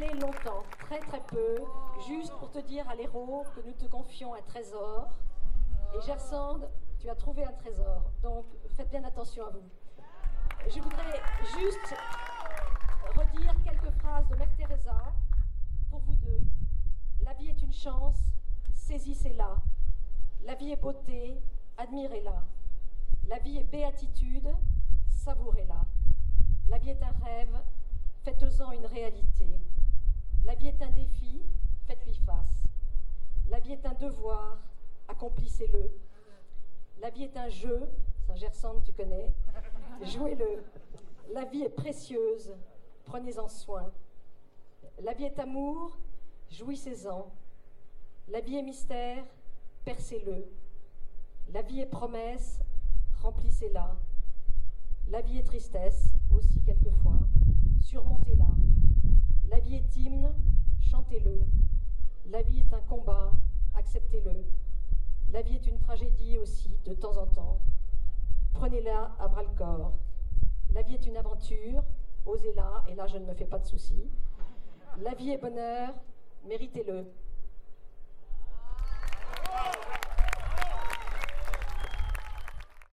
longtemps, très très peu, juste pour te dire à l'héros que nous te confions un trésor. Et Gersande, tu as trouvé un trésor, donc faites bien attention à vous. Je voudrais juste redire quelques phrases de Mère Teresa pour vous deux. La vie est une chance, saisissez-la. La vie est beauté, admirez-la. La vie est béatitude, savourez-la. La vie est un rêve, faites-en une réalité. La vie est un défi, faites-lui face. La vie est un devoir, accomplissez-le. La vie est un jeu, Saint-Gersande, tu connais, jouez-le. La vie est précieuse, prenez-en soin. La vie est amour, jouissez-en. La vie est mystère, percez-le. La vie est promesse, remplissez-la. La vie est tristesse, aussi quelquefois, surmontez-la. La vie est hymne, La vie est un combat, acceptez-le. La vie est une tragédie aussi, de temps en temps. Prenez-la à bras-le-corps. La vie est une aventure, osez-la, et là je ne me fais pas de soucis. La vie est bonheur, méritez-le.